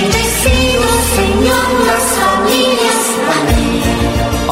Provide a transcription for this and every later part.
Señor,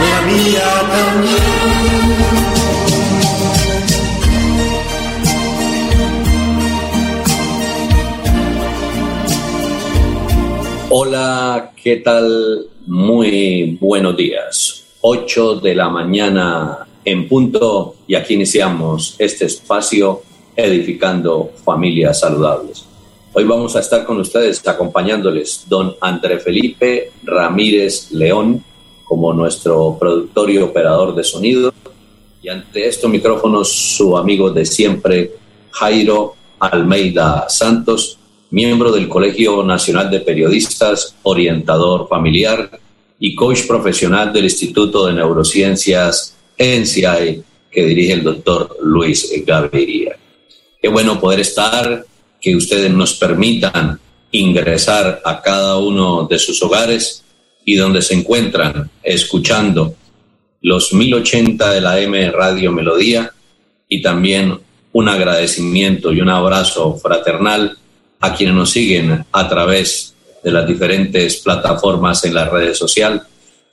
La mía también. Hola, ¿qué tal? Muy buenos días. 8 de la mañana en punto y aquí iniciamos este espacio edificando familias saludables. Hoy vamos a estar con ustedes acompañándoles don André Felipe Ramírez León como nuestro productor y operador de sonido. Y ante estos micrófonos su amigo de siempre, Jairo Almeida Santos, miembro del Colegio Nacional de Periodistas, orientador familiar y coach profesional del Instituto de Neurociencias ENCIAE que dirige el doctor Luis Gaviria. Qué bueno poder estar que ustedes nos permitan ingresar a cada uno de sus hogares y donde se encuentran escuchando los 1080 de la M Radio Melodía y también un agradecimiento y un abrazo fraternal a quienes nos siguen a través de las diferentes plataformas en las redes sociales,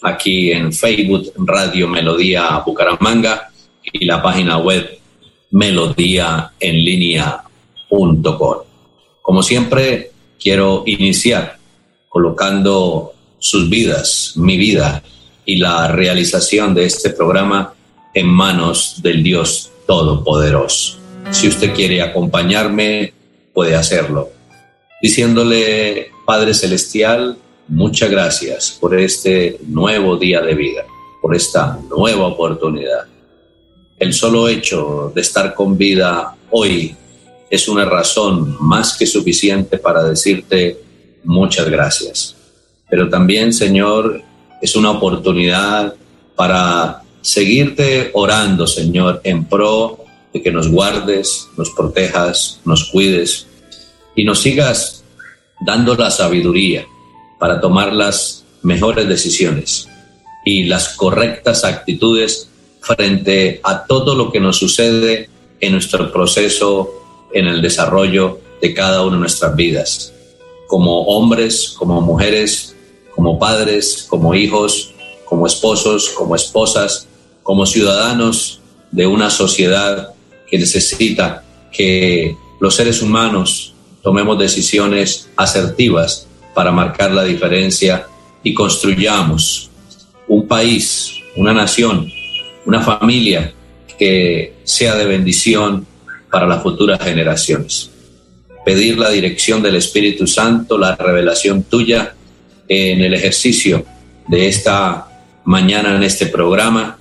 aquí en Facebook Radio Melodía Bucaramanga y la página web Melodía en línea como siempre, quiero iniciar colocando sus vidas, mi vida y la realización de este programa en manos del Dios Todopoderoso. Si usted quiere acompañarme, puede hacerlo. Diciéndole, Padre Celestial, muchas gracias por este nuevo día de vida, por esta nueva oportunidad. El solo hecho de estar con vida hoy es una razón más que suficiente para decirte muchas gracias. Pero también, Señor, es una oportunidad para seguirte orando, Señor, en pro de que nos guardes, nos protejas, nos cuides y nos sigas dando la sabiduría para tomar las mejores decisiones y las correctas actitudes frente a todo lo que nos sucede en nuestro proceso en el desarrollo de cada una de nuestras vidas, como hombres, como mujeres, como padres, como hijos, como esposos, como esposas, como ciudadanos de una sociedad que necesita que los seres humanos tomemos decisiones asertivas para marcar la diferencia y construyamos un país, una nación, una familia que sea de bendición para las futuras generaciones. Pedir la dirección del Espíritu Santo, la revelación tuya en el ejercicio de esta mañana en este programa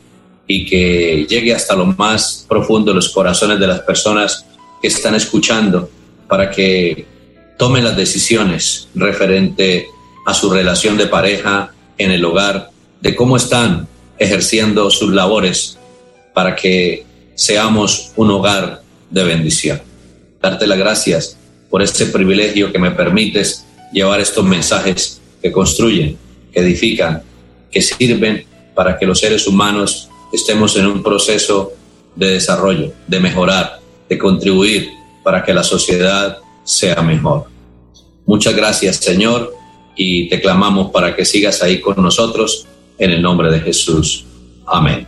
y que llegue hasta lo más profundo de los corazones de las personas que están escuchando para que tomen las decisiones referente a su relación de pareja en el hogar, de cómo están ejerciendo sus labores para que seamos un hogar de bendición. Darte las gracias por este privilegio que me permites llevar estos mensajes que construyen, que edifican, que sirven para que los seres humanos estemos en un proceso de desarrollo, de mejorar, de contribuir para que la sociedad sea mejor. Muchas gracias, Señor, y te clamamos para que sigas ahí con nosotros en el nombre de Jesús. Amén.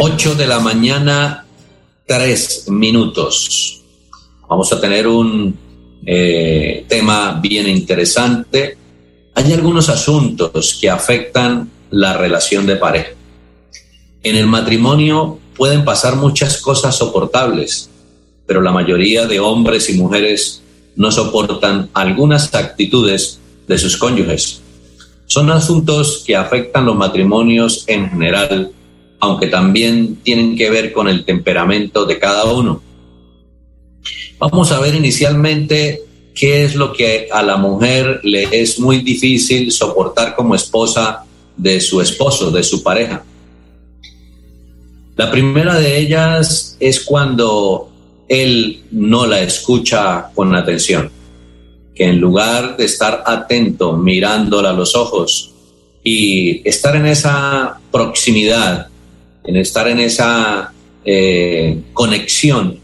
8 de la mañana, tres minutos. Vamos a tener un eh, tema bien interesante. Hay algunos asuntos que afectan la relación de pareja. En el matrimonio pueden pasar muchas cosas soportables, pero la mayoría de hombres y mujeres no soportan algunas actitudes de sus cónyuges. Son asuntos que afectan los matrimonios en general aunque también tienen que ver con el temperamento de cada uno. Vamos a ver inicialmente qué es lo que a la mujer le es muy difícil soportar como esposa de su esposo, de su pareja. La primera de ellas es cuando él no la escucha con atención, que en lugar de estar atento, mirándola a los ojos y estar en esa proximidad, en estar en esa eh, conexión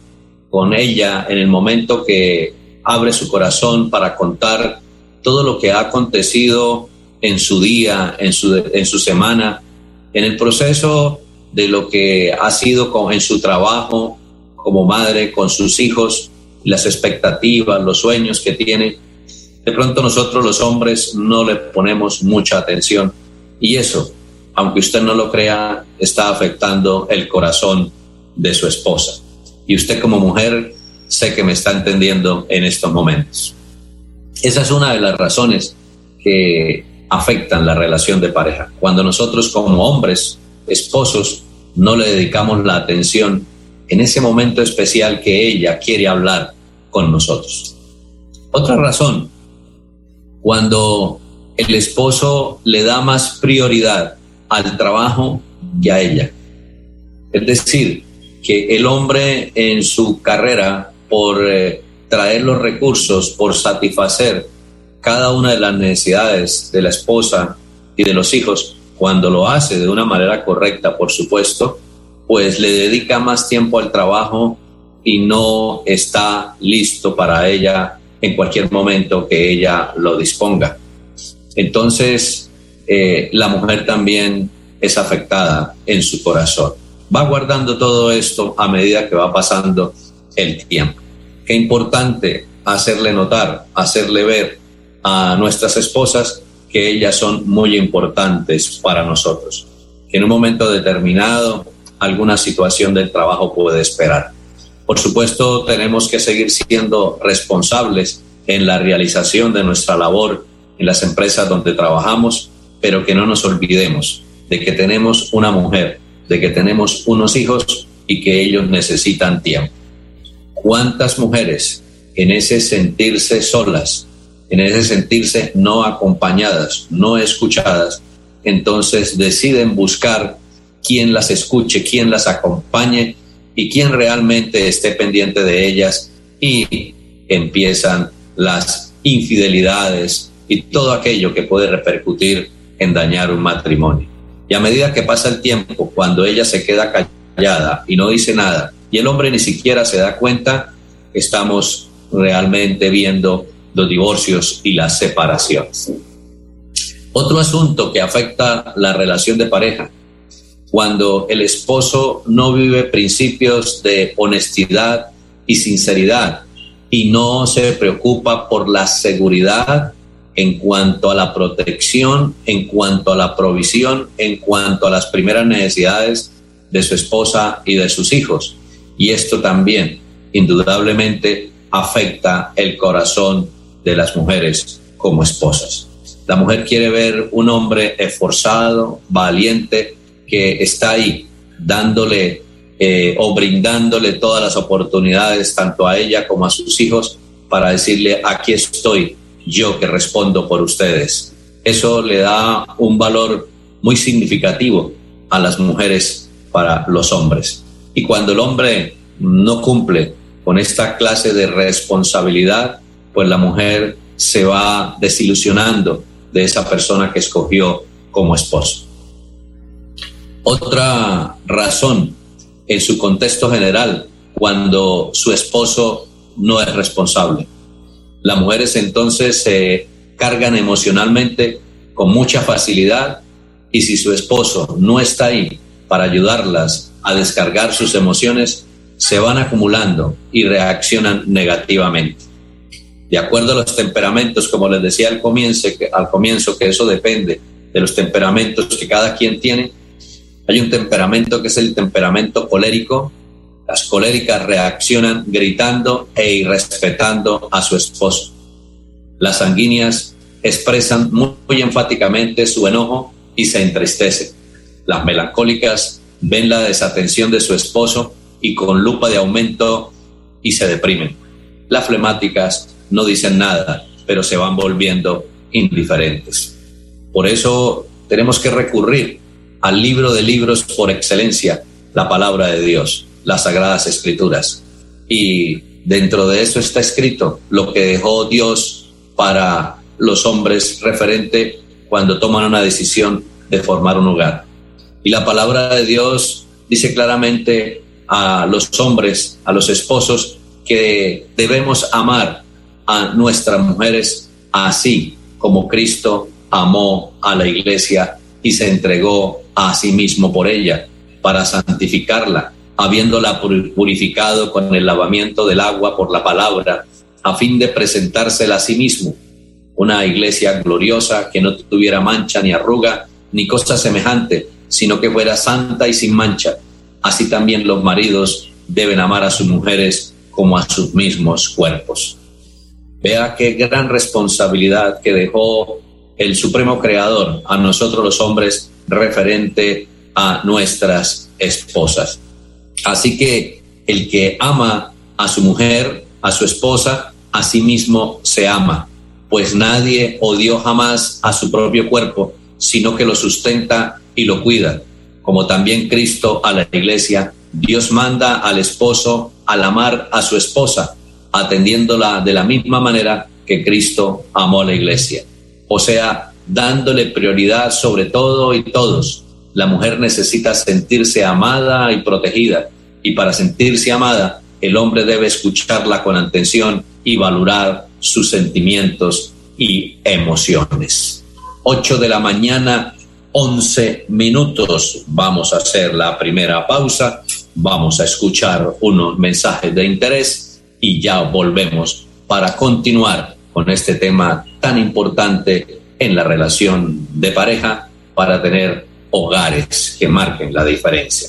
con ella en el momento que abre su corazón para contar todo lo que ha acontecido en su día, en su, en su semana, en el proceso de lo que ha sido con, en su trabajo como madre, con sus hijos, las expectativas, los sueños que tiene. De pronto nosotros los hombres no le ponemos mucha atención y eso, aunque usted no lo crea, está afectando el corazón de su esposa. Y usted como mujer sé que me está entendiendo en estos momentos. Esa es una de las razones que afectan la relación de pareja. Cuando nosotros como hombres, esposos, no le dedicamos la atención en ese momento especial que ella quiere hablar con nosotros. Otra razón, cuando el esposo le da más prioridad al trabajo que a ella. Es decir, que el hombre en su carrera, por eh, traer los recursos, por satisfacer cada una de las necesidades de la esposa y de los hijos, cuando lo hace de una manera correcta, por supuesto, pues le dedica más tiempo al trabajo y no está listo para ella en cualquier momento que ella lo disponga. Entonces, eh, la mujer también es afectada en su corazón. Va guardando todo esto a medida que va pasando el tiempo. Qué importante hacerle notar, hacerle ver a nuestras esposas que ellas son muy importantes para nosotros. Que en un momento determinado alguna situación del trabajo puede esperar. Por supuesto, tenemos que seguir siendo responsables en la realización de nuestra labor en las empresas donde trabajamos, pero que no nos olvidemos de que tenemos una mujer, de que tenemos unos hijos y que ellos necesitan tiempo. ¿Cuántas mujeres en ese sentirse solas, en ese sentirse no acompañadas, no escuchadas, entonces deciden buscar quién las escuche, quién las acompañe y quién realmente esté pendiente de ellas y empiezan las infidelidades y todo aquello que puede repercutir en dañar un matrimonio. Y a medida que pasa el tiempo, cuando ella se queda callada y no dice nada, y el hombre ni siquiera se da cuenta, estamos realmente viendo los divorcios y las separaciones. Otro asunto que afecta la relación de pareja, cuando el esposo no vive principios de honestidad y sinceridad y no se preocupa por la seguridad en cuanto a la protección, en cuanto a la provisión, en cuanto a las primeras necesidades de su esposa y de sus hijos. Y esto también, indudablemente, afecta el corazón de las mujeres como esposas. La mujer quiere ver un hombre esforzado, valiente, que está ahí dándole eh, o brindándole todas las oportunidades tanto a ella como a sus hijos para decirle, aquí estoy, yo que respondo por ustedes. Eso le da un valor muy significativo a las mujeres para los hombres. Y cuando el hombre no cumple con esta clase de responsabilidad, pues la mujer se va desilusionando de esa persona que escogió como esposo. Otra razón en su contexto general, cuando su esposo no es responsable. Las mujeres entonces se cargan emocionalmente con mucha facilidad y si su esposo no está ahí para ayudarlas a descargar sus emociones, se van acumulando y reaccionan negativamente. De acuerdo a los temperamentos, como les decía al comienzo, que, al comienzo, que eso depende de los temperamentos que cada quien tiene, hay un temperamento que es el temperamento colérico. Las coléricas reaccionan gritando e irrespetando a su esposo. Las sanguíneas expresan muy, muy enfáticamente su enojo y se entristecen. Las melancólicas ven la desatención de su esposo y con lupa de aumento y se deprimen. las flemáticas no dicen nada, pero se van volviendo indiferentes. Por eso tenemos que recurrir al libro de libros por excelencia, la palabra de Dios, las sagradas escrituras. Y dentro de eso está escrito lo que dejó Dios para los hombres referente cuando toman una decisión de formar un hogar. Y la palabra de Dios dice claramente a los hombres, a los esposos, que debemos amar a nuestras mujeres así como Cristo amó a la iglesia y se entregó a sí mismo por ella para santificarla, habiéndola purificado con el lavamiento del agua por la palabra, a fin de presentársela a sí mismo, una iglesia gloriosa que no tuviera mancha ni arruga ni cosa semejante, sino que fuera santa y sin mancha. Así también los maridos deben amar a sus mujeres como a sus mismos cuerpos. Vea qué gran responsabilidad que dejó el Supremo Creador a nosotros los hombres referente a nuestras esposas. Así que el que ama a su mujer, a su esposa, a sí mismo se ama, pues nadie odió jamás a su propio cuerpo, sino que lo sustenta y lo cuida, como también Cristo a la iglesia. Dios manda al esposo al amar a su esposa, atendiéndola de la misma manera que Cristo amó a la iglesia o sea, dándole prioridad sobre todo y todos. La mujer necesita sentirse amada y protegida, y para sentirse amada, el hombre debe escucharla con atención y valorar sus sentimientos y emociones. 8 de la mañana, 11 minutos. Vamos a hacer la primera pausa, vamos a escuchar unos mensajes de interés y ya volvemos para continuar con este tema tan importante en la relación de pareja para tener hogares que marquen la diferencia.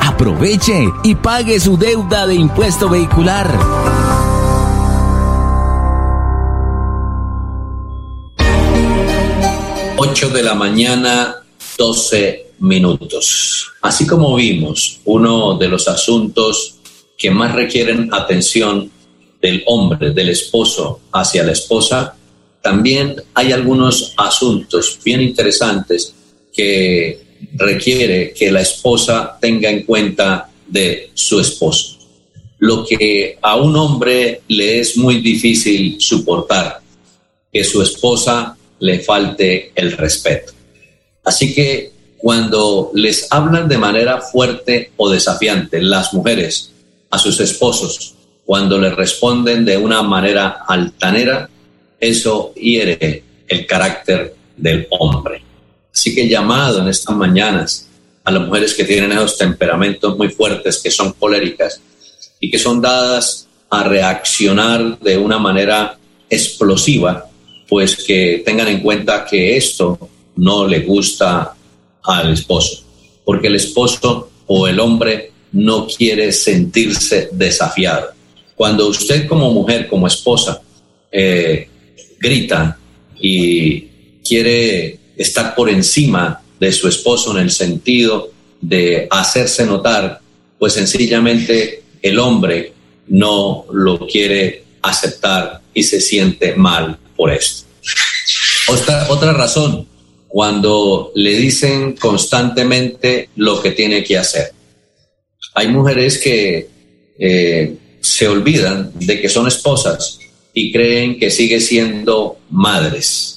Aproveche y pague su deuda de impuesto vehicular. Ocho de la mañana, 12 minutos. Así como vimos, uno de los asuntos que más requieren atención del hombre, del esposo hacia la esposa, también hay algunos asuntos bien interesantes que requiere que la esposa tenga en cuenta de su esposo. Lo que a un hombre le es muy difícil soportar, que su esposa le falte el respeto. Así que cuando les hablan de manera fuerte o desafiante las mujeres a sus esposos, cuando les responden de una manera altanera, eso hiere el carácter del hombre. Así que llamado en estas mañanas a las mujeres que tienen esos temperamentos muy fuertes, que son coléricas y que son dadas a reaccionar de una manera explosiva, pues que tengan en cuenta que esto no le gusta al esposo, porque el esposo o el hombre no quiere sentirse desafiado. Cuando usted como mujer, como esposa, eh, grita y quiere estar por encima de su esposo en el sentido de hacerse notar, pues sencillamente el hombre no lo quiere aceptar y se siente mal por esto. Otra, otra razón, cuando le dicen constantemente lo que tiene que hacer. Hay mujeres que eh, se olvidan de que son esposas y creen que sigue siendo madres.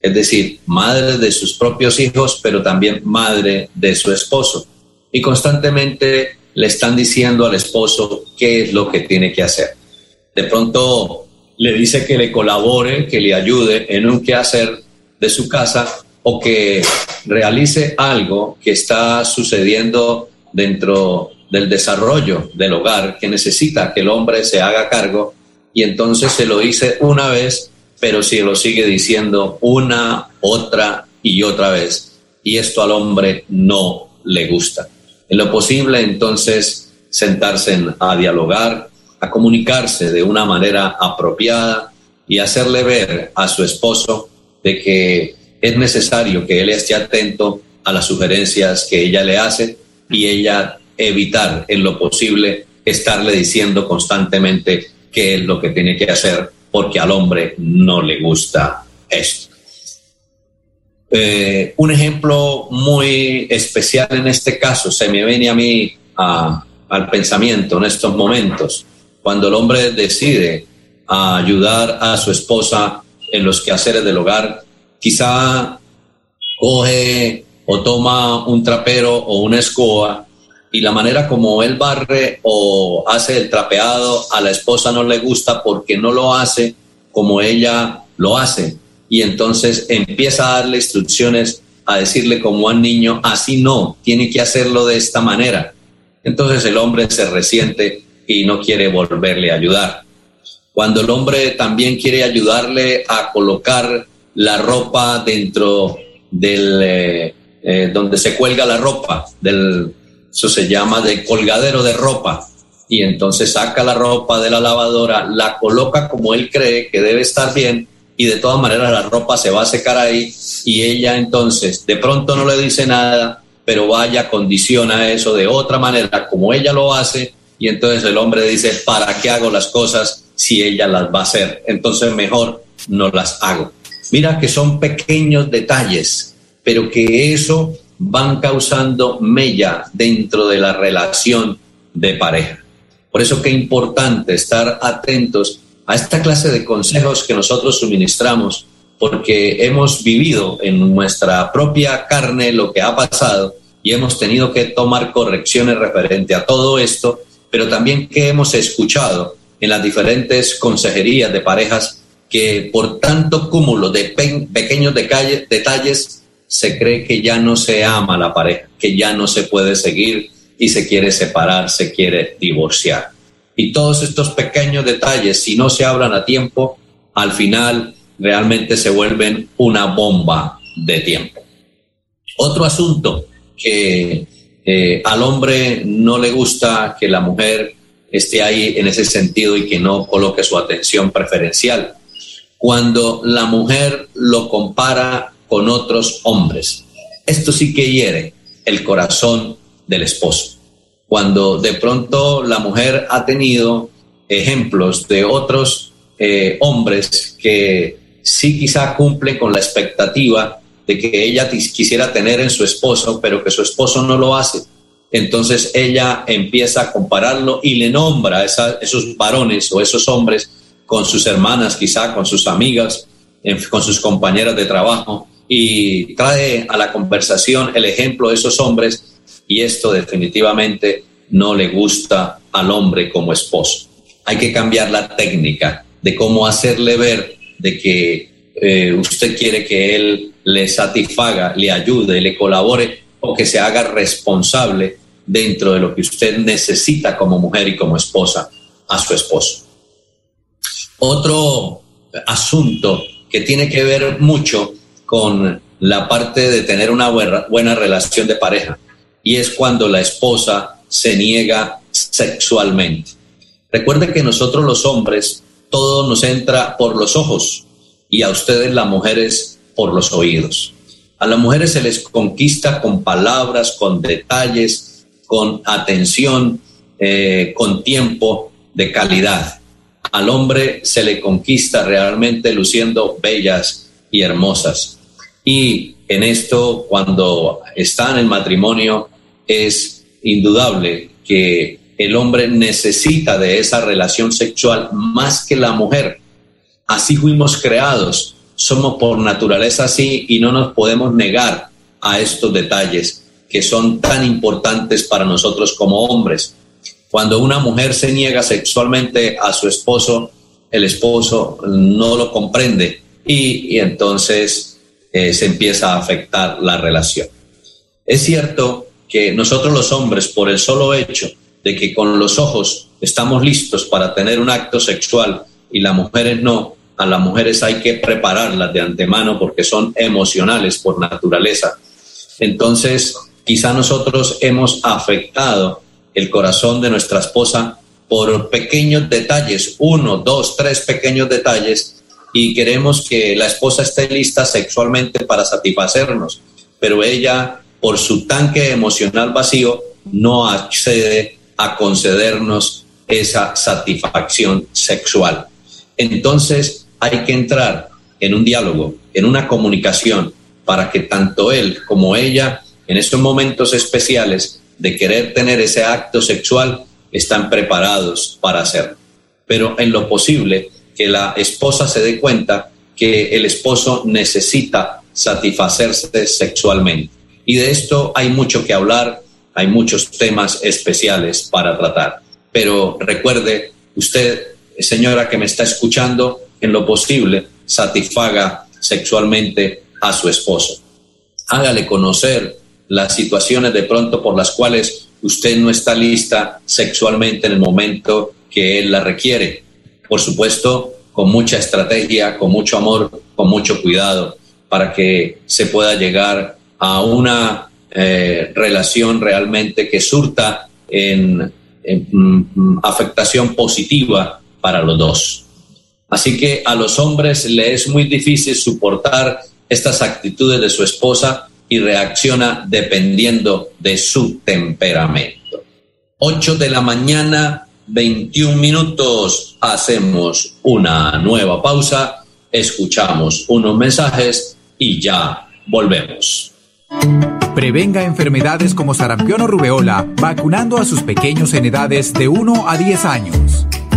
Es decir, madre de sus propios hijos, pero también madre de su esposo. Y constantemente le están diciendo al esposo qué es lo que tiene que hacer. De pronto le dice que le colabore, que le ayude en un quehacer de su casa o que realice algo que está sucediendo dentro del desarrollo del hogar, que necesita que el hombre se haga cargo y entonces se lo dice una vez, pero si lo sigue diciendo una, otra y otra vez. Y esto al hombre no le gusta. En lo posible, entonces, sentarse a dialogar, a comunicarse de una manera apropiada y hacerle ver a su esposo de que es necesario que él esté atento a las sugerencias que ella le hace y ella evitar en lo posible estarle diciendo constantemente qué es lo que tiene que hacer porque al hombre no le gusta esto. Eh, un ejemplo muy especial en este caso se me viene a mí al pensamiento en estos momentos, cuando el hombre decide ayudar a su esposa en los quehaceres del hogar, quizá coge o toma un trapero o una escoba y la manera como él barre o hace el trapeado a la esposa no le gusta porque no lo hace como ella lo hace. Y entonces empieza a darle instrucciones, a decirle como a un niño, así no, tiene que hacerlo de esta manera. Entonces el hombre se resiente y no quiere volverle a ayudar. Cuando el hombre también quiere ayudarle a colocar la ropa dentro del eh, eh, donde se cuelga la ropa del eso se llama de colgadero de ropa. Y entonces saca la ropa de la lavadora, la coloca como él cree que debe estar bien y de todas maneras la ropa se va a secar ahí y ella entonces de pronto no le dice nada, pero vaya, condiciona eso de otra manera como ella lo hace y entonces el hombre dice, ¿para qué hago las cosas si ella las va a hacer? Entonces mejor no las hago. Mira que son pequeños detalles, pero que eso van causando mella dentro de la relación de pareja. Por eso que es importante estar atentos a esta clase de consejos que nosotros suministramos, porque hemos vivido en nuestra propia carne lo que ha pasado y hemos tenido que tomar correcciones referente a todo esto, pero también que hemos escuchado en las diferentes consejerías de parejas que por tanto cúmulo de pequeños detalles se cree que ya no se ama la pareja, que ya no se puede seguir y se quiere separar, se quiere divorciar. Y todos estos pequeños detalles, si no se hablan a tiempo, al final realmente se vuelven una bomba de tiempo. Otro asunto que eh, al hombre no le gusta que la mujer esté ahí en ese sentido y que no coloque su atención preferencial. Cuando la mujer lo compara con otros hombres. Esto sí que hiere el corazón del esposo. Cuando de pronto la mujer ha tenido ejemplos de otros eh, hombres que sí quizá cumplen con la expectativa de que ella quisiera tener en su esposo, pero que su esposo no lo hace. Entonces ella empieza a compararlo y le nombra a esos varones o esos hombres con sus hermanas, quizá con sus amigas, con sus compañeras de trabajo, y trae a la conversación el ejemplo de esos hombres y esto definitivamente no le gusta al hombre como esposo. Hay que cambiar la técnica de cómo hacerle ver de que eh, usted quiere que él le satisfaga, le ayude, le colabore o que se haga responsable dentro de lo que usted necesita como mujer y como esposa a su esposo. Otro asunto que tiene que ver mucho con la parte de tener una buena, relación de pareja y es cuando la esposa se niega sexualmente. Recuerde que nosotros los hombres todo nos entra por los ojos y a ustedes las mujeres por los oídos. A las mujeres se les conquista con palabras, con detalles, con atención, eh, con tiempo de calidad. al hombre se le conquista realmente luciendo bellas y hermosas. Y en esto, cuando está en el matrimonio, es indudable que el hombre necesita de esa relación sexual más que la mujer. Así fuimos creados, somos por naturaleza así y no nos podemos negar a estos detalles que son tan importantes para nosotros como hombres. Cuando una mujer se niega sexualmente a su esposo, el esposo no lo comprende y, entonces eh, se empieza a afectar la relación. Es cierto que nosotros los hombres, por el solo hecho de que con los ojos estamos listos para tener un acto sexual y las mujeres no, a las mujeres hay que prepararlas de antemano porque son emocionales por naturaleza. Entonces, quizá nosotros hemos afectado el corazón de nuestra esposa por pequeños detalles, uno, dos, tres pequeños detalles, y queremos que la esposa esté lista sexualmente para satisfacernos, pero ella, por su tanque emocional vacío, no accede a concedernos esa satisfacción sexual. Entonces hay que entrar en un diálogo, en una comunicación, para que tanto él como ella en estos momentos especiales de querer tener ese acto sexual, están preparados para hacerlo. Pero en lo posible, que la esposa se dé cuenta que el esposo necesita satisfacerse sexualmente. Y de esto hay mucho que hablar, hay muchos temas especiales para tratar. Pero recuerde, usted, señora que me está escuchando, en lo posible, satisfaga sexualmente a su esposo. Hágale conocer las situaciones de pronto por las cuales usted no está lista sexualmente en el momento que él la requiere. Por supuesto, con mucha estrategia, con mucho amor, con mucho cuidado, para que se pueda llegar a una eh, relación realmente que surta en, mm, afectación positiva para los dos. Así que a los hombres le es muy difícil soportar estas actitudes de su esposa y reacciona dependiendo de su temperamento. 8 de la mañana, 21 minutos, hacemos una nueva pausa, escuchamos unos mensajes y ya volvemos. Prevenga enfermedades como sarampión o rubeola vacunando a sus pequeños en edades de 1 a 10 años.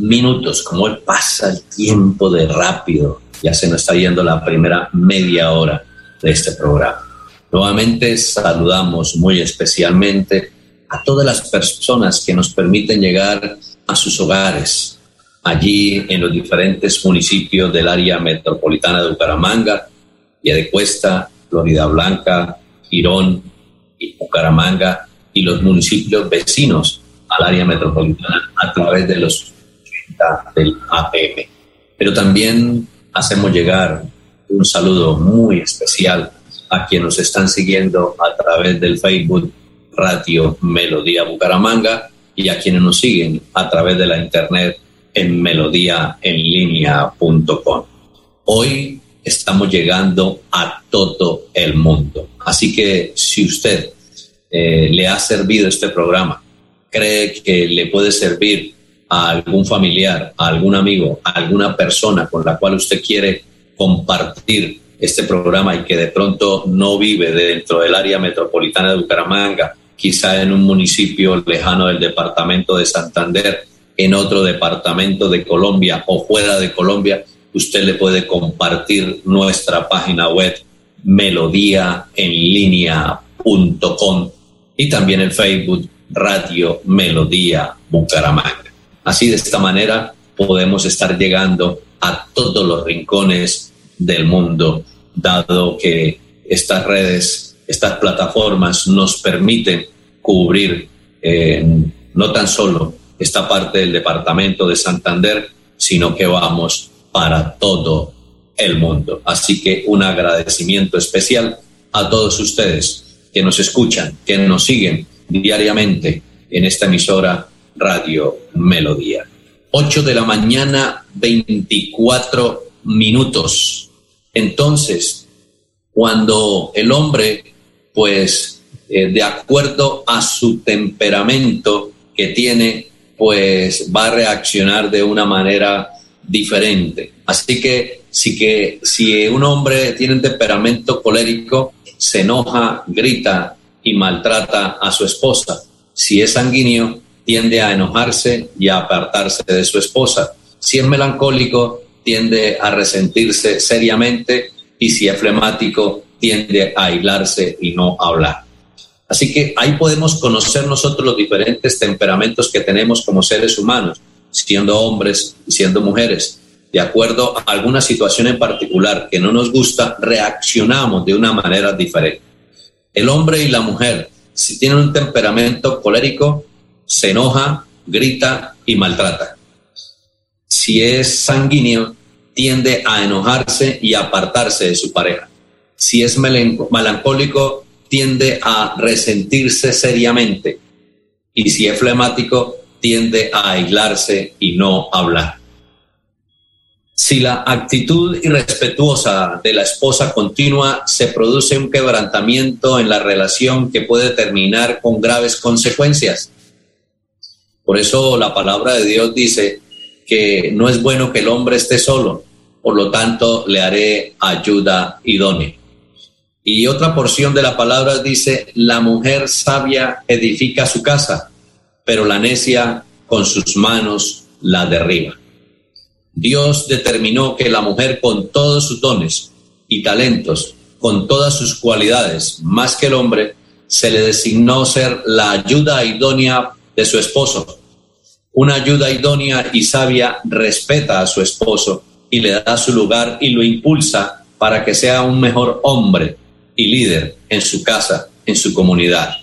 minutos, como él pasa el tiempo de rápido. Ya se nos está yendo la primera media hora de este programa. Nuevamente saludamos muy especialmente a todas las personas que nos permiten llegar a sus hogares, allí en los diferentes municipios del área metropolitana de Bucaramanga, de Cuesta, Florida Blanca, Girón y Bucaramanga y los municipios vecinos al área metropolitana a través de los del APM. Pero también hacemos llegar un saludo muy especial a quienes nos están siguiendo a través del Facebook Radio Melodía Bucaramanga y a quienes nos siguen a través de la internet en melodíaenlínea.com. Hoy estamos llegando a todo el mundo. Así que si usted eh, le ha servido este programa, cree que le puede servir a algún familiar, a algún amigo, a alguna persona con la cual usted quiere compartir este programa y que de pronto no vive dentro del área metropolitana de Bucaramanga, quizá en un municipio lejano del departamento de Santander, en otro departamento de Colombia o fuera de Colombia, usted le puede compartir nuestra página web melodíaenlínea.com y también el Facebook Radio Melodía Bucaramanga. Así de esta manera podemos estar llegando a todos los rincones del mundo, dado que estas redes, estas plataformas nos permiten cubrir eh, no tan solo esta parte del departamento de Santander, sino que vamos para todo el mundo. Así que un agradecimiento especial a todos ustedes que nos escuchan, que nos siguen diariamente en esta emisora Radio Melodía. 8 de la mañana, 24 minutos. Entonces, cuando el hombre, pues, eh, de acuerdo a su temperamento que tiene, pues va a reaccionar de una manera diferente. Así que si, que, si un hombre tiene un temperamento colérico, se enoja, grita y maltrata a su esposa. Si es sanguíneo, tiende a enojarse y a apartarse de su esposa. Si es melancólico, tiende a resentirse seriamente y si es flemático, tiende a aislarse y no hablar. Así que ahí podemos conocer nosotros los diferentes temperamentos que tenemos como seres humanos, siendo hombres y siendo mujeres. De acuerdo a alguna situación en particular que no nos gusta, reaccionamos de una manera diferente. El hombre y la mujer, si tienen un temperamento colérico, se enoja, grita y maltrata. Si es sanguíneo, tiende a enojarse y apartarse de su pareja. Si es melancólico, tiende a resentirse seriamente. Y si es flemático, tiende a aislarse y no hablar. Si la actitud irrespetuosa de la esposa continúa, se produce un quebrantamiento en la relación que puede terminar con graves consecuencias. Por eso la palabra de Dios dice que no es bueno que el hombre esté solo, por lo tanto le haré ayuda idónea. Y otra porción de la palabra dice, la mujer sabia edifica su casa, pero la necia con sus manos la derriba. Dios determinó que la mujer con todos sus dones y talentos, con todas sus cualidades, más que el hombre, se le designó ser la ayuda idónea de su esposo una ayuda idónea y sabia respeta a su esposo y le da su lugar y lo impulsa para que sea un mejor hombre y líder en su casa, en su comunidad.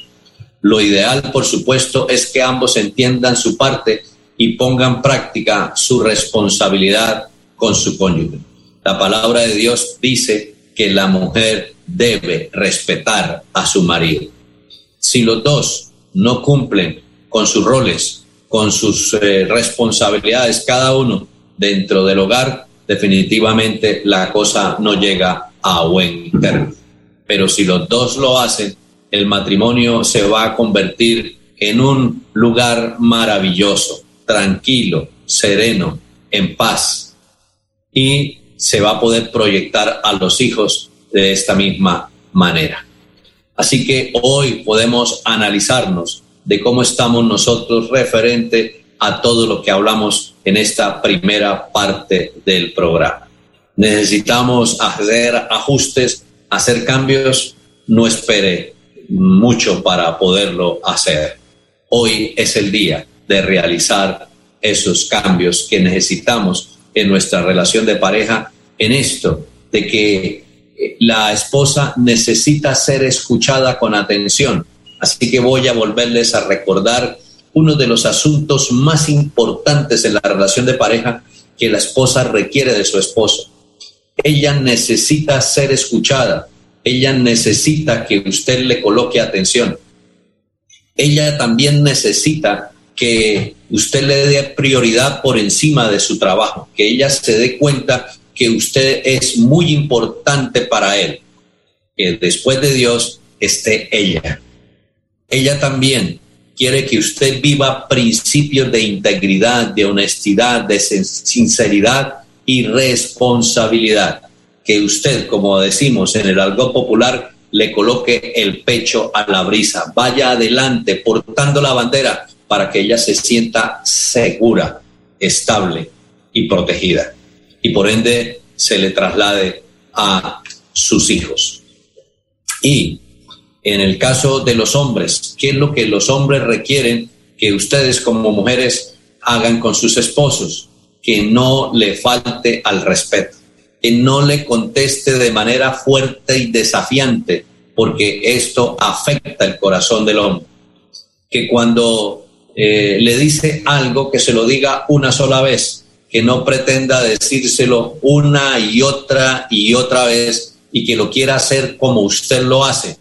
Lo ideal, por supuesto, es que ambos entiendan su parte y pongan práctica su responsabilidad con su cónyuge. La palabra de Dios dice que la mujer debe respetar a su marido. Si los dos no cumplen con sus roles con sus eh, responsabilidades cada uno dentro del hogar, definitivamente la cosa no llega a buen término. Pero si los dos lo hacen, el matrimonio se va a convertir en un lugar maravilloso, tranquilo, sereno, en paz. Y se va a poder proyectar a los hijos de esta misma manera. Así que hoy podemos analizarnos de cómo estamos nosotros referente a todo lo que hablamos en esta primera parte del programa. Necesitamos hacer ajustes, hacer cambios, no espere mucho para poderlo hacer. Hoy es el día de realizar esos cambios que necesitamos en nuestra relación de pareja, en esto de que la esposa necesita ser escuchada con atención, Así que voy a volverles a recordar uno de los asuntos más importantes en la relación de pareja que la esposa requiere de su esposo. Ella necesita ser escuchada, ella necesita que usted le coloque atención. Ella también necesita que usted le dé prioridad por encima de su trabajo, que ella se dé cuenta que usted es muy importante para él, que después de Dios esté ella ella también quiere que usted viva principios de integridad, de honestidad, de sinceridad y responsabilidad. Que usted, como decimos en el algo popular, le coloque el pecho a la brisa, vaya adelante portando la bandera para que ella se sienta segura, estable y protegida. y por ende se le traslade a sus hijos. Y en el caso de los hombres, ¿qué es lo que los hombres requieren que ustedes como mujeres hagan con sus esposos? Que no le falte al respeto, que no le conteste de manera fuerte y desafiante, porque esto afecta el corazón del hombre. Que cuando eh, le dice algo, que se lo diga una sola vez, que no pretenda decírselo una y otra y otra vez y que lo quiera hacer como usted lo hace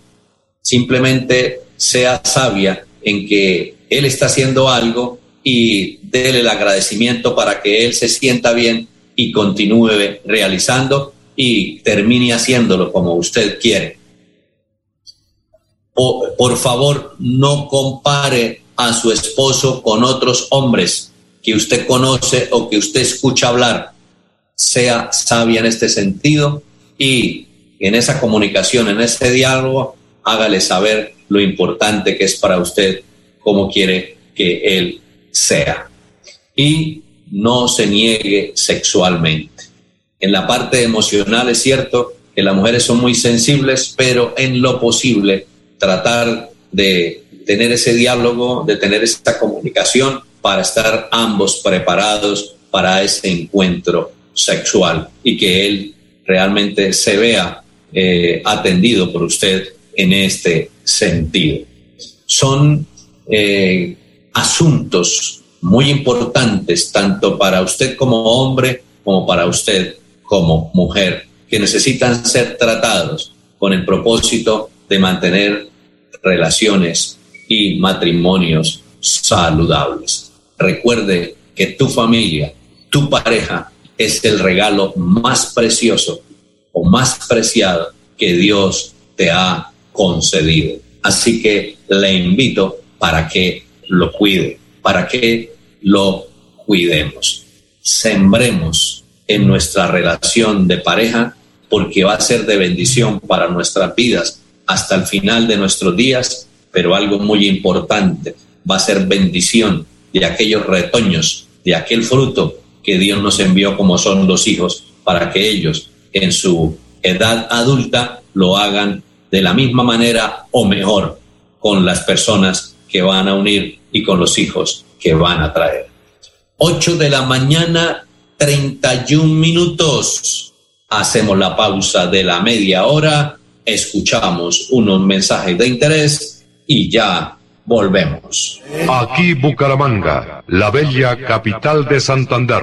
simplemente sea sabia en que él está haciendo algo y déle el agradecimiento para que él se sienta bien y continúe realizando y termine haciéndolo como usted quiere. por favor, no compare a su esposo con otros hombres que usted conoce o que usted escucha hablar. Sea sabia en este sentido y en esa comunicación, en ese diálogo, hágale saber lo importante que es para usted, cómo quiere que él sea. Y no se niegue sexualmente. En la parte emocional es cierto que las mujeres son muy sensibles, pero en lo posible tratar de tener ese diálogo, de tener esa comunicación para estar ambos preparados para ese encuentro sexual y que él realmente se vea eh, atendido por usted en este sentido. Son eh, asuntos muy importantes tanto para usted como hombre como para usted como mujer, que necesitan ser tratados con el propósito de mantener relaciones y matrimonios saludables. Recuerde que tu familia, tu pareja, es el regalo más precioso o más preciado que Dios te ha concedido. Así que le invito para que lo cuide, para que lo cuidemos. Sembremos en nuestra relación de pareja porque va a ser de bendición para nuestras vidas hasta el final de nuestros días, pero algo muy importante, va a ser bendición de aquellos retoños, de aquel fruto que Dios nos envió como son los hijos, para que ellos en su edad adulta lo hagan de la misma manera o mejor con las personas que van a unir y con los hijos que van a traer. 8 de la mañana, 31 minutos. Hacemos la pausa de la media hora, escuchamos unos mensajes de interés y ya volvemos. Aquí Bucaramanga, la bella capital de Santander.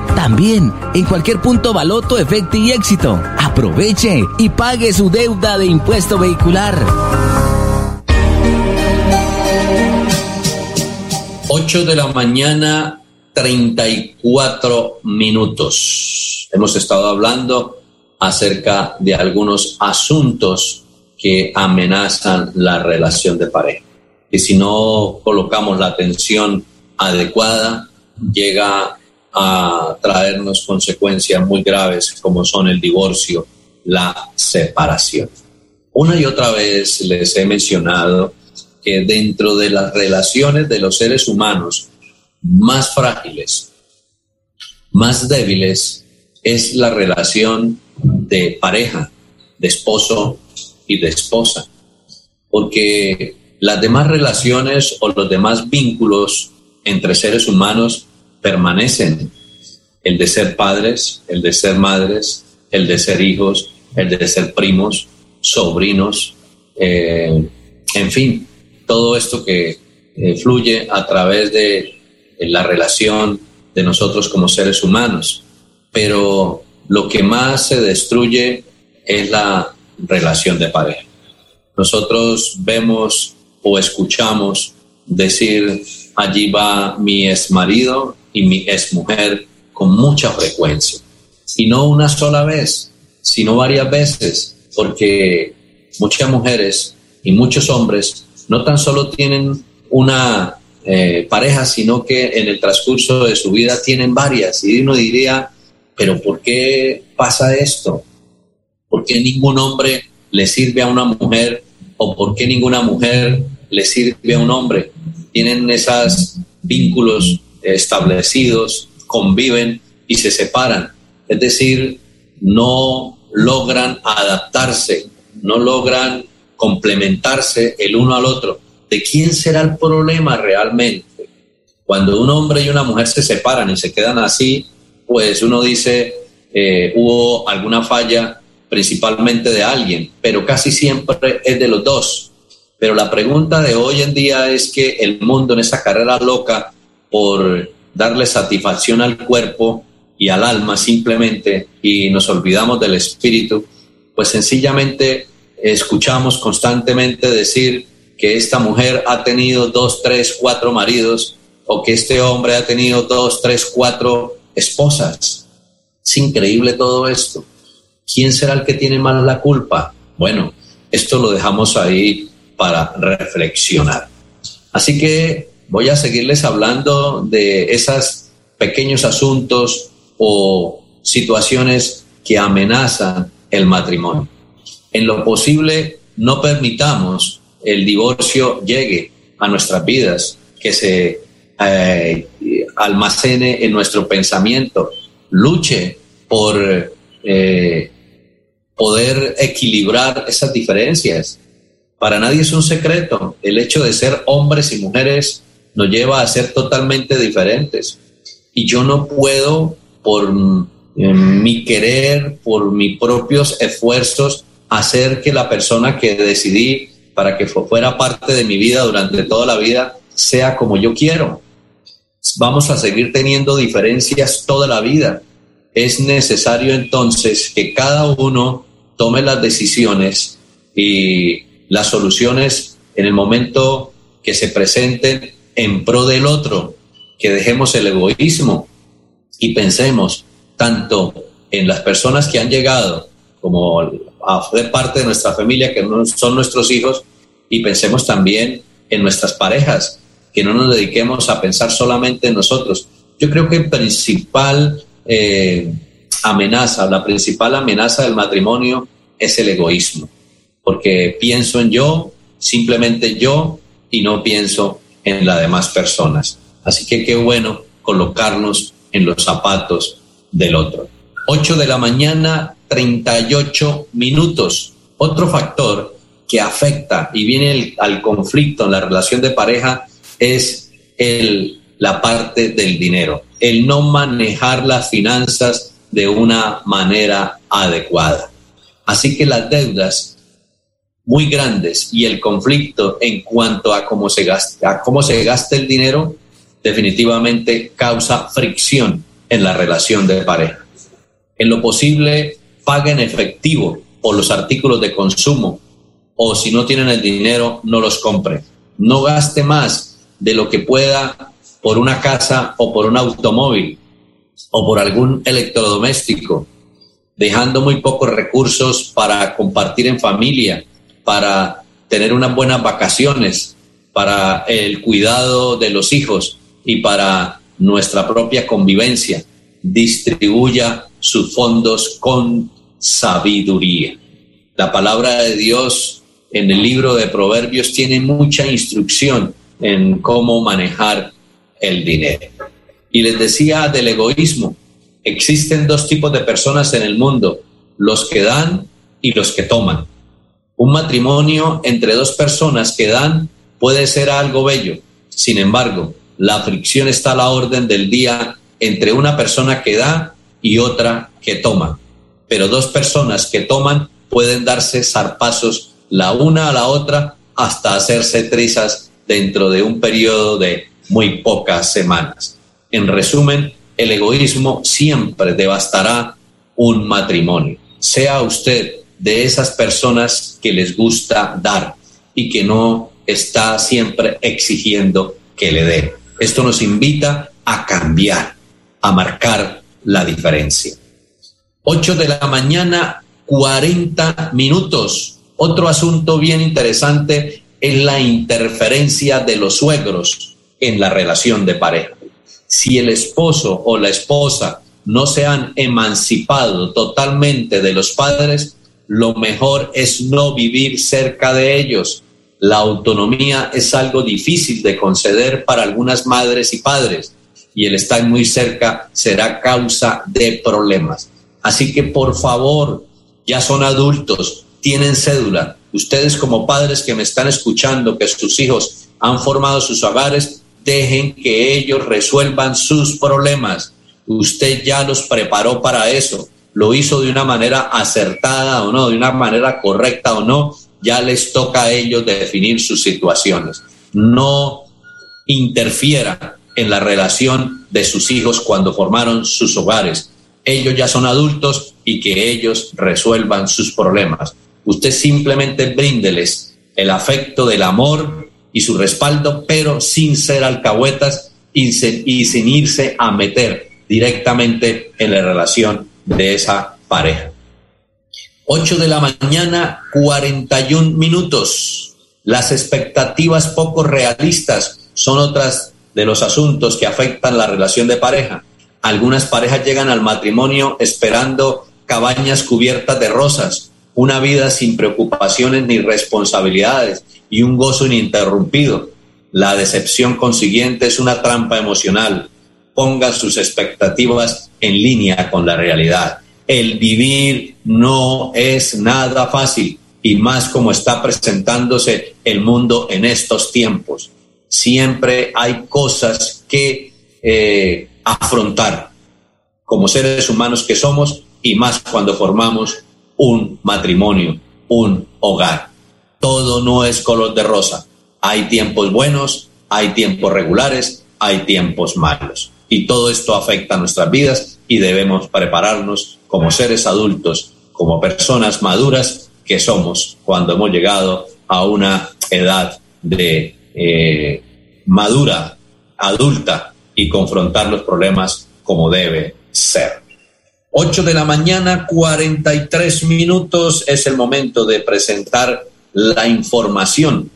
También en cualquier punto Baloto, Efecto y Éxito. Aproveche y pague su deuda de impuesto vehicular. 8 de la mañana, 34 minutos. Hemos estado hablando acerca de algunos asuntos que amenazan la relación de pareja. Y si no colocamos la atención adecuada, llega a traernos consecuencias muy graves como son el divorcio, la separación. Una y otra vez les he mencionado que dentro de las relaciones de los seres humanos más frágiles, más débiles, es la relación de pareja, de esposo y de esposa. Porque las demás relaciones o los demás vínculos entre seres humanos permanecen. El de ser padres, el de ser madres, el de ser hijos, el de ser primos, sobrinos, eh, en fin, todo esto que eh, fluye a través de, la relación de nosotros como seres humanos. Pero lo que más se destruye es la relación de pareja. Nosotros vemos o escuchamos decir, allí va mi ex marido y mi ex mujer con mucha frecuencia. Y no una sola vez, sino varias veces, porque muchas mujeres y muchos hombres no tan solo tienen una eh, pareja, sino que en el transcurso de su vida tienen varias. Y uno diría, pero ¿por qué pasa esto? ¿Por qué ningún hombre le sirve a una mujer o por qué ninguna mujer le sirve a un hombre? Tienen esos vínculos establecidos, conviven y se separan. Es decir, no logran adaptarse, no logran complementarse el uno al otro. ¿De quién será el problema realmente? Cuando un hombre y una mujer se separan y se quedan así, pues uno dice, eh, hubo alguna falla principalmente de alguien, pero casi siempre es de los dos. Pero la pregunta de hoy en día es que el mundo en esa carrera loca por darle satisfacción al cuerpo y al alma simplemente y nos olvidamos del espíritu, pues sencillamente escuchamos constantemente decir que esta mujer ha tenido dos, tres, cuatro maridos o que este hombre ha tenido dos, tres, cuatro esposas. Es increíble todo esto. ¿Quién será el que tiene más la culpa? Bueno, esto lo dejamos ahí para reflexionar. Así que voy a seguirles hablando de esos pequeños asuntos o situaciones que amenazan el matrimonio en lo posible no permitamos el divorcio llegue a nuestras vidas, que se eh, almacene en nuestro pensamiento, luche por eh, poder equilibrar esas diferencias. Para nadie es un secreto, el hecho de ser hombres y mujeres nos lleva a ser totalmente diferentes. Y yo no puedo, por eh, mi querer, por mis propios esfuerzos, hacer que la persona que decidí para que fuera parte de mi vida durante toda la vida sea como yo quiero. Vamos a seguir teniendo diferencias toda la vida. Es necesario entonces que cada uno tome las decisiones y las soluciones en el momento que se presenten en pro del otro, que dejemos el egoísmo y pensemos tanto en las personas que han llegado como a ser parte de nuestra familia, que no son nuestros hijos, y pensemos también en nuestras parejas, que no nos dediquemos a pensar solamente en nosotros. Yo creo que principal eh, amenaza, la principal amenaza del matrimonio es el egoísmo, porque pienso en yo, simplemente yo, y no pienso en las demás personas. Así que qué bueno colocarnos en los zapatos del otro. 8 de la mañana, 38 minutos. Otro factor que afecta y viene al conflicto en la relación de pareja es el, la parte del dinero, el no manejar las finanzas de una manera adecuada. Así que las deudas muy grandes y el conflicto en cuanto a cómo se gasta, cómo se gasta el dinero definitivamente causa fricción en la relación de pareja. En lo posible, paguen efectivo por los artículos de consumo o si no tienen el dinero, no los compren. No gaste más de lo que pueda por una casa o por un automóvil o por algún electrodoméstico, dejando muy pocos recursos para compartir en familia, para tener unas buenas vacaciones, para el cuidado de los hijos y para nuestra propia convivencia. Distribuya sus fondos con sabiduría. La palabra de Dios en el libro de Proverbios tiene mucha instrucción en cómo manejar el dinero. Y les decía del egoísmo. Existen dos tipos de personas en el mundo, los que dan y los que toman. Un matrimonio entre dos personas que dan puede ser algo bello. Sin embargo, la fricción está a la orden del día entre una persona que da y otra que toma. Pero dos personas que toman pueden darse zarpazos la una a la otra hasta hacerse trizas dentro de un periodo de muy pocas semanas. En resumen, el egoísmo siempre devastará un matrimonio. Sea usted de esas personas que les gusta dar y que no está siempre exigiendo que le dé. Esto nos invita a cambiar, a marcar la diferencia. 8 de la mañana, 40 minutos. Otro asunto bien interesante es la interferencia de los suegros en la relación de pareja. Si el esposo o la esposa no se han emancipado totalmente de los padres, lo mejor es no vivir cerca de ellos. La autonomía es algo difícil de conceder para algunas madres y padres y el estar muy cerca será causa de problemas. Así que por favor, ya son adultos, tienen cédula. Ustedes como padres que me están escuchando, que sus hijos han formado sus hogares, dejen que ellos resuelvan sus problemas. Usted ya los preparó para eso. Lo hizo de una manera acertada o no, de una manera correcta o no. Ya les toca a ellos definir sus situaciones. No interfiera en la relación de sus hijos cuando formaron sus hogares. Ellos ya son adultos y que ellos resuelvan sus problemas. Usted simplemente bríndeles el afecto del amor y su respaldo, pero sin ser alcahuetas y, sin irse a meter directamente en la relación de esa pareja. 8 de la mañana, 41 minutos. Las expectativas poco realistas son otras de los asuntos que afectan la relación de pareja. Algunas parejas llegan al matrimonio esperando cabañas cubiertas de rosas, una vida sin preocupaciones ni responsabilidades y un gozo ininterrumpido. La decepción consiguiente es una trampa emocional. Ponga sus expectativas en línea con la realidad. El vivir no es nada fácil y más como está presentándose el mundo en estos tiempos. Siempre hay cosas que eh, afrontar como seres humanos que somos y más cuando formamos un matrimonio, un hogar. Todo no es color de rosa. Hay tiempos buenos, hay tiempos regulares, hay tiempos malos. Y todo esto afecta a nuestras vidas y debemos prepararnos como seres adultos, como personas maduras que somos cuando hemos llegado a una edad de eh, madura, adulta y confrontar los problemas como debe ser. 8 de la mañana, 43 minutos es el momento de presentar la información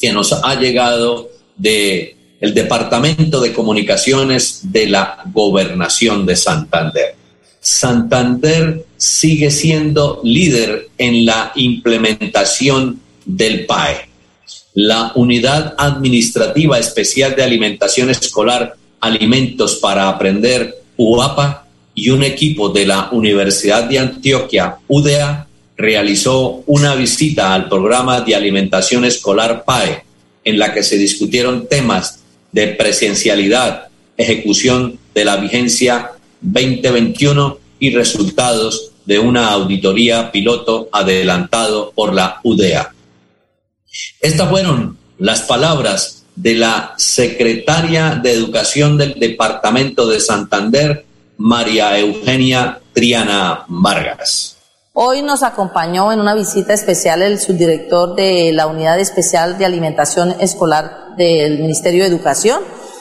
que nos ha llegado de el Departamento de Comunicaciones de la Gobernación de Santander. Santander sigue siendo líder en la implementación del PAE. La Unidad Administrativa Especial de Alimentación Escolar, Alimentos para Aprender, UAPA, y un equipo de la Universidad de Antioquia, UDA, realizó una visita al programa de alimentación escolar PAE, en la que se discutieron temas de presencialidad, ejecución de la vigencia 2021 y resultados de una auditoría piloto adelantado por la UDEA. Estas fueron las palabras de la secretaria de Educación del Departamento de Santander, María Eugenia Triana Vargas. Hoy nos acompañó en una visita especial el subdirector de la Unidad Especial de Alimentación Escolar del Ministerio de Educación,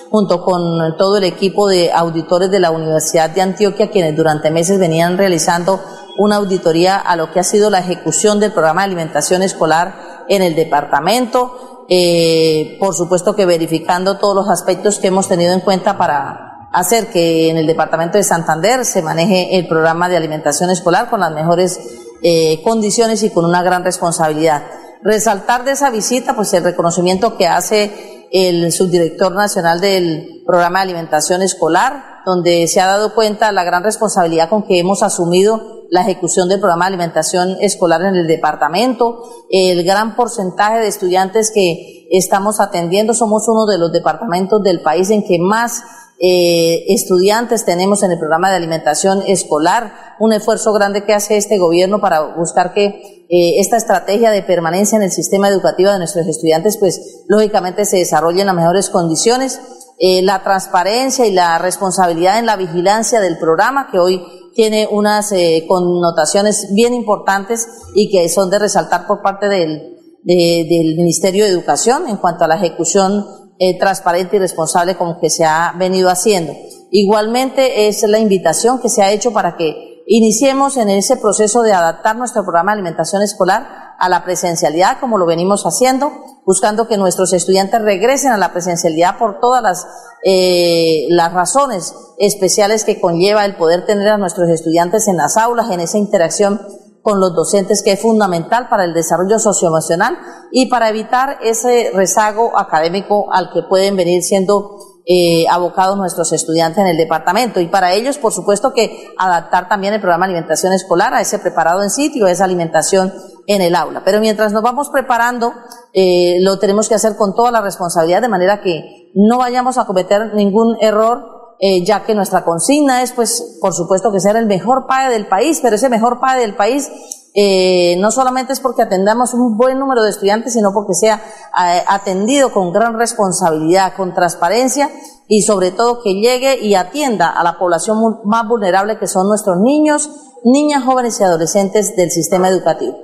junto con todo el equipo de auditores de la Universidad de Antioquia, quienes durante meses venían realizando una auditoría a lo que ha sido la ejecución del programa de alimentación escolar en el departamento. Eh, por supuesto que verificando todos los aspectos que hemos tenido en cuenta para hacer que en el departamento de Santander se maneje el programa de alimentación escolar con las mejores eh, condiciones y con una gran responsabilidad. Resaltar de esa visita, pues el reconocimiento que hace el subdirector nacional del programa de alimentación escolar, donde se ha dado cuenta la gran responsabilidad con que hemos asumido la ejecución del programa de alimentación escolar en el departamento, el gran porcentaje de estudiantes que estamos atendiendo, somos uno de los departamentos del país en que más eh, estudiantes tenemos en el programa de alimentación escolar, un esfuerzo grande que hace este gobierno para buscar que eh, esta estrategia de permanencia en el sistema educativo de nuestros estudiantes, pues lógicamente se desarrolle en las mejores condiciones. Eh, la transparencia y la responsabilidad en la vigilancia del programa, que hoy tiene unas connotaciones bien importantes y que son de resaltar por parte del, del Ministerio de Educación en cuanto a la ejecución eh, transparente y responsable como que se ha venido haciendo. Igualmente es la invitación que se ha hecho para que iniciemos en ese proceso de adaptar nuestro programa de alimentación escolar a la presencialidad como lo venimos haciendo, buscando que nuestros estudiantes regresen a la presencialidad por todas las, eh, las razones especiales que conlleva el poder tener a nuestros estudiantes en las aulas, en esa interacción con los docentes, que es fundamental para el desarrollo socioemocional y para evitar ese rezago académico al que pueden venir siendo eh, abocados nuestros estudiantes en el departamento. Y para ellos, por supuesto, que adaptar también el programa de alimentación escolar a ese preparado en sitio, a esa alimentación en el aula. Pero mientras nos vamos preparando, eh, lo tenemos que hacer con toda la responsabilidad, de manera que no vayamos a cometer ningún error eh, ya que nuestra consigna es, pues, por supuesto, que ser el mejor PAE del país, pero ese mejor PAE del país eh, no solamente es porque atendamos un buen número de estudiantes, sino porque sea eh, atendido con gran responsabilidad, con transparencia y sobre todo que llegue y atienda a la población más vulnerable que son nuestros niños, niñas, jóvenes y adolescentes del sistema educativo.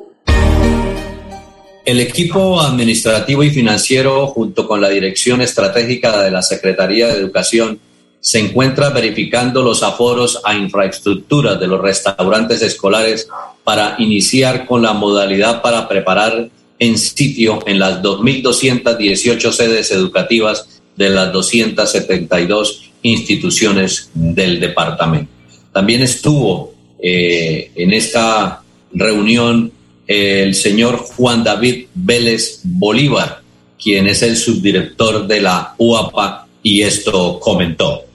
El equipo administrativo y financiero, junto con la Dirección Estratégica de la Secretaría de Educación, se encuentra verificando los aforos a infraestructuras de los restaurantes escolares para iniciar con la modalidad para preparar en sitio en las 2.218 sedes educativas de las 272 instituciones del departamento. También estuvo eh, en esta reunión el señor Juan David Vélez Bolívar, quien es el subdirector de la UAPA, y esto comentó.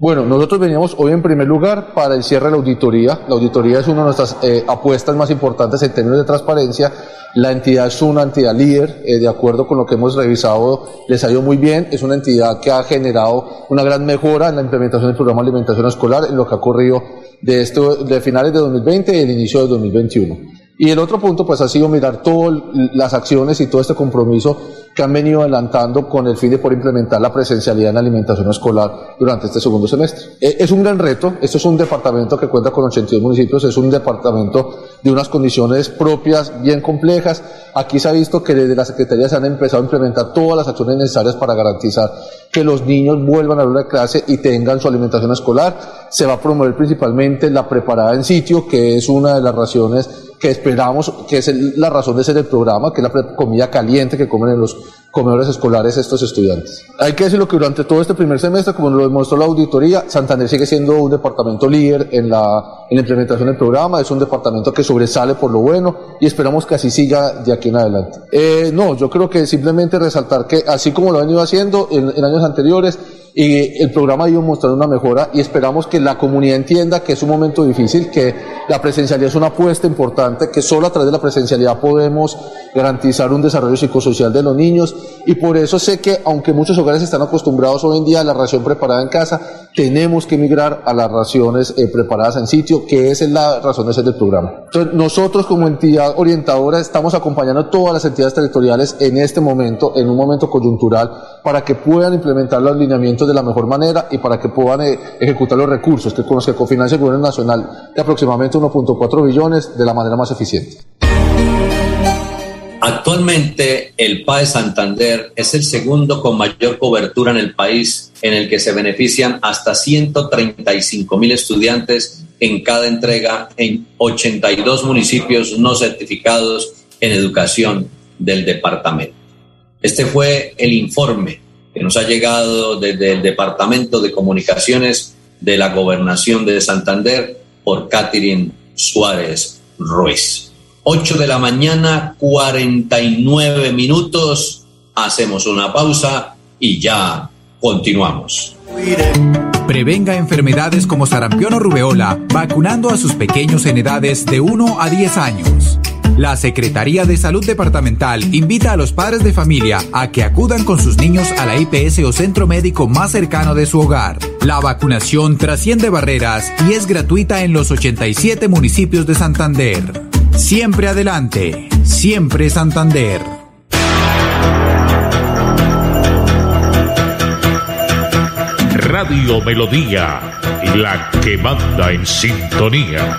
Bueno, nosotros veníamos hoy en primer lugar para el cierre de la auditoría. La auditoría es una de nuestras eh, apuestas más importantes en términos de transparencia. La entidad es una entidad líder, eh, de acuerdo con lo que hemos revisado, les ha ido muy bien. Es una entidad que ha generado una gran mejora en la implementación del programa de alimentación escolar en lo que ha ocurrido de, de finales de 2020 y el inicio de 2021. Y el otro punto, pues, ha sido mirar todas las acciones y todo este compromiso que han venido adelantando con el fin de poder implementar la presencialidad en alimentación escolar durante este segundo semestre. Eh, es un gran reto, esto es un departamento que cuenta con 82 municipios, es un departamento de unas condiciones propias bien complejas. Aquí se ha visto que desde la Secretaría se han empezado a implementar todas las acciones necesarias para garantizar que los niños vuelvan a la clase y tengan su alimentación escolar. Se va a promover principalmente la preparada en sitio, que es una de las raciones que esperamos, que es la razón de ser el programa, que es la comida caliente que comen en los comedores escolares estos estudiantes. Hay que decirlo que durante todo este primer semestre, como lo demostró la auditoría, Santander sigue siendo un departamento líder en la, en la implementación del programa, es un departamento que sobresale por lo bueno y esperamos que así siga de aquí en adelante. Eh, no, yo creo que simplemente resaltar que así como lo ha venido haciendo en, en años anteriores, y el programa ha ido mostrando una mejora y esperamos que la comunidad entienda que es un momento difícil, que la presencialidad es una apuesta importante, que solo a través de la presencialidad podemos garantizar un desarrollo psicosocial de los niños. Y por eso sé que aunque muchos hogares están acostumbrados hoy en día a la ración preparada en casa, tenemos que migrar a las raciones eh, preparadas en sitio, que es la razón de ser del programa. Entonces, nosotros como entidad orientadora estamos acompañando a todas las entidades territoriales en este momento, en un momento coyuntural, para que puedan implementar los lineamientos de la mejor manera y para que puedan eh, ejecutar los recursos que con los que cofinancia el gobierno nacional de aproximadamente 1.4 billones de la manera más eficiente. Actualmente el PAE Santander es el segundo con mayor cobertura en el país en el que se benefician hasta 135 mil estudiantes en cada entrega en 82 municipios no certificados en educación del departamento. Este fue el informe que nos ha llegado desde el Departamento de Comunicaciones de la Gobernación de Santander por Catherine Suárez Ruiz. 8 de la mañana, 49 minutos. Hacemos una pausa y ya continuamos. Prevenga enfermedades como sarampión o rubeola vacunando a sus pequeños en edades de 1 a 10 años. La Secretaría de Salud Departamental invita a los padres de familia a que acudan con sus niños a la IPS o centro médico más cercano de su hogar. La vacunación trasciende barreras y es gratuita en los 87 municipios de Santander. Siempre adelante, siempre Santander. Radio Melodía, la que manda en sintonía.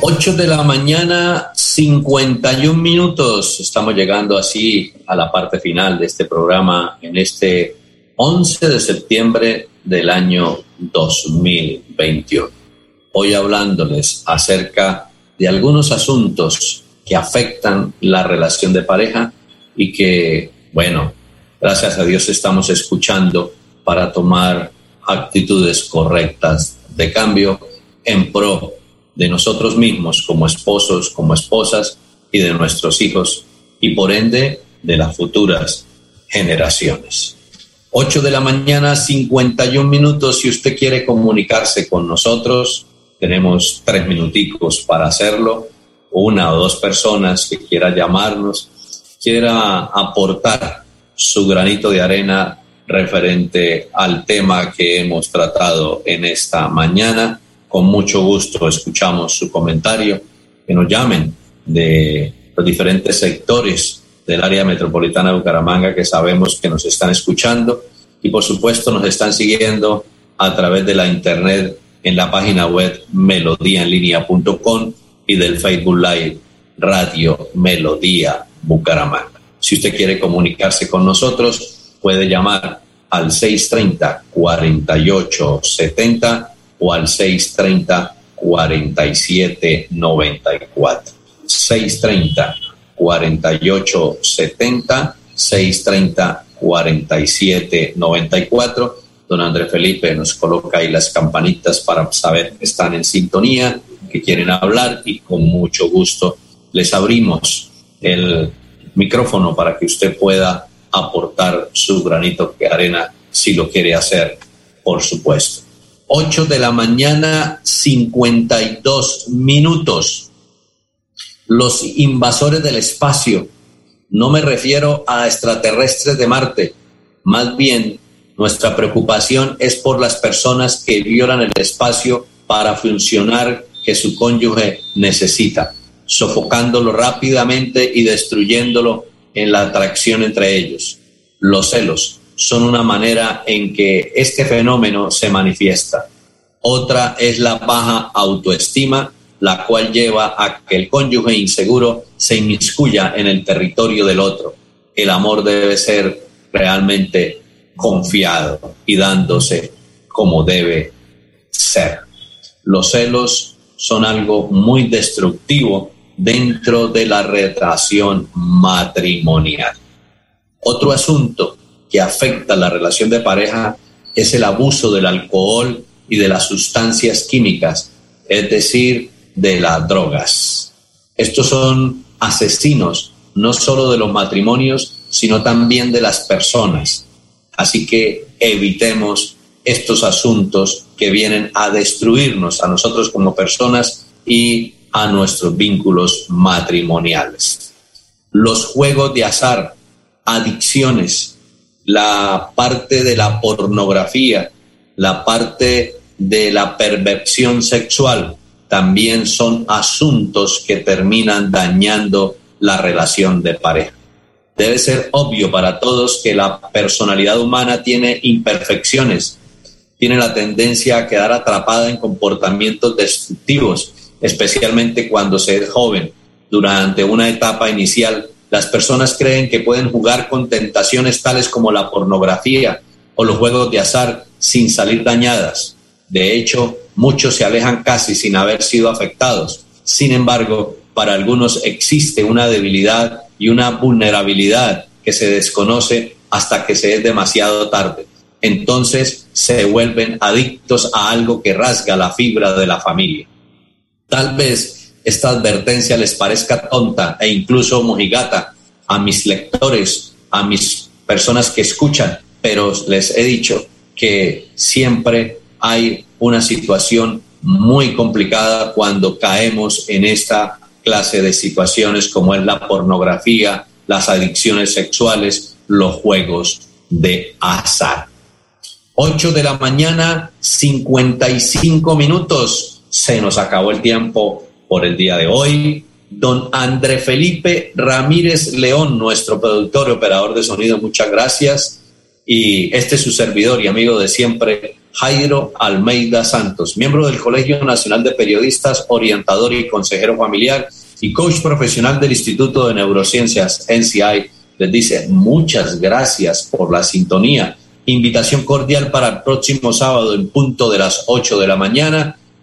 8 de la mañana, 51 minutos. Estamos llegando así a la parte final de este programa en este 11 de septiembre del año 2021. Hoy hablándoles acerca de algunos asuntos que afectan la relación de pareja y que, bueno, gracias a Dios estamos escuchando para tomar actitudes correctas de cambio en pro de nosotros mismos como esposos, como esposas y de nuestros hijos y por ende de las futuras generaciones. 8 de la mañana, 51 minutos. Si usted quiere comunicarse con nosotros, tenemos tres minuticos para hacerlo. Una o dos personas que quiera llamarnos, quiera aportar su granito de arena referente al tema que hemos tratado en esta mañana. Con mucho gusto escuchamos su comentario, que nos llamen de los diferentes sectores del área metropolitana de Bucaramanga que sabemos que nos están escuchando y por supuesto nos están siguiendo a través de la internet en la página web melodíaenlínea.com y del Facebook Live Radio Melodía Bucaramanga. Si usted quiere comunicarse con nosotros, puede llamar al 630-4870 o al 630-4794. 630-4870, 630-4794. Don Andrés Felipe nos coloca ahí las campanitas para saber que están en sintonía, que quieren hablar y con mucho gusto les abrimos el micrófono para que usted pueda aportar su granito de arena si lo quiere hacer, por supuesto. 8 de la mañana, 52 minutos. Los invasores del espacio, no me refiero a extraterrestres de Marte, más bien nuestra preocupación es por las personas que violan el espacio para funcionar que su cónyuge necesita, sofocándolo rápidamente y destruyéndolo en la atracción entre ellos. Los celos son una manera en que este fenómeno se manifiesta. Otra es la baja autoestima la cual lleva a que el cónyuge inseguro se inmiscuya en el territorio del otro. El amor debe ser realmente confiado y dándose como debe ser. Los celos son algo muy destructivo dentro de la relación matrimonial. Otro asunto que afecta la relación de pareja es el abuso del alcohol y de las sustancias químicas, es decir, de las drogas. Estos son asesinos no solo de los matrimonios, sino también de las personas. Así que evitemos estos asuntos que vienen a destruirnos a nosotros como personas y a nuestros vínculos matrimoniales. Los juegos de azar, adicciones, la parte de la pornografía, la parte de la perversión sexual, también son asuntos que terminan dañando la relación de pareja. Debe ser obvio para todos que la personalidad humana tiene imperfecciones, tiene la tendencia a quedar atrapada en comportamientos destructivos, especialmente cuando se es joven. Durante una etapa inicial, las personas creen que pueden jugar con tentaciones tales como la pornografía o los juegos de azar sin salir dañadas. De hecho, muchos se alejan casi sin haber sido afectados. Sin embargo, para algunos existe una debilidad y una vulnerabilidad que se desconoce hasta que se es demasiado tarde. Entonces se vuelven adictos a algo que rasga la fibra de la familia. Tal vez esta advertencia les parezca tonta e incluso mojigata a mis lectores, a mis personas que escuchan, pero les he dicho que siempre hay una situación muy complicada cuando caemos en esta clase de situaciones como es la pornografía, las adicciones sexuales, los juegos de azar. 8 de la mañana, 55 minutos. Se nos acabó el tiempo por el día de hoy. Don André Felipe Ramírez León, nuestro productor y operador de sonido, muchas gracias. Y este es su servidor y amigo de siempre, Jairo Almeida Santos, miembro del Colegio Nacional de Periodistas, orientador y consejero familiar y coach profesional del Instituto de Neurociencias, NCI, les dice muchas gracias por la sintonía. Invitación cordial para el próximo sábado en punto de las 8 de la mañana.